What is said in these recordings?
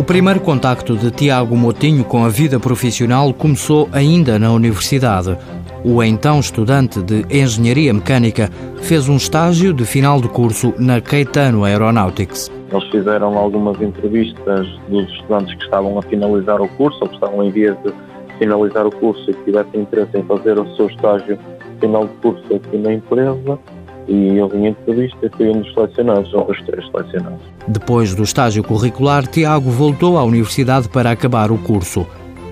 O primeiro contacto de Tiago Motinho com a vida profissional começou ainda na universidade. O então estudante de Engenharia Mecânica fez um estágio de final de curso na Caetano Aeronautics. Eles fizeram algumas entrevistas dos estudantes que estavam a finalizar o curso ou que estavam em vias de finalizar o curso e que tivessem interesse em fazer o seu estágio final de curso aqui na empresa e eu vim entrevista e fui um dos selecionados, ou dos três selecionados. Depois do estágio curricular, Tiago voltou à universidade para acabar o curso.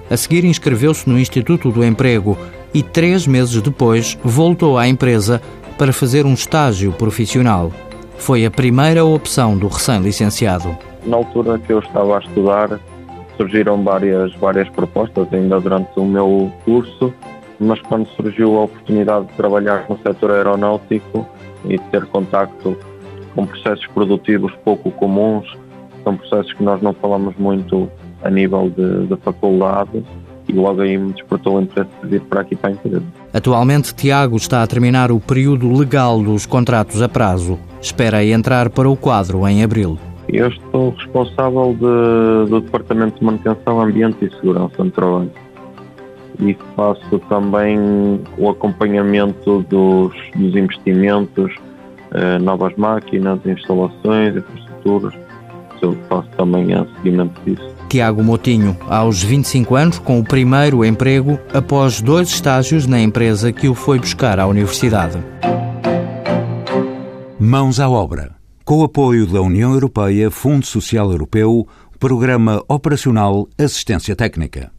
A seguir inscreveu-se no Instituto do Emprego e três meses depois voltou à empresa para fazer um estágio profissional. Foi a primeira opção do recém-licenciado. Na altura que eu estava a estudar, surgiram várias, várias propostas ainda durante o meu curso, mas quando surgiu a oportunidade de trabalhar no setor aeronáutico e ter contacto com processos produtivos pouco comuns, são processos que nós não falamos muito a nível de, de faculdade, e logo aí me despertou o interesse de vir para aqui para a empresa. Atualmente, Tiago está a terminar o período legal dos contratos a prazo. Espera entrar para o quadro em abril. Eu estou responsável de, do Departamento de Manutenção, Ambiente e Segurança no Trabalho. E faço também o acompanhamento dos, dos investimentos, eh, novas máquinas, instalações, infraestruturas. Eu faço também a seguimento disso. Tiago Motinho, aos 25 anos, com o primeiro emprego após dois estágios na empresa que o foi buscar à universidade. Mãos à obra. Com o apoio da União Europeia, Fundo Social Europeu, Programa Operacional Assistência Técnica.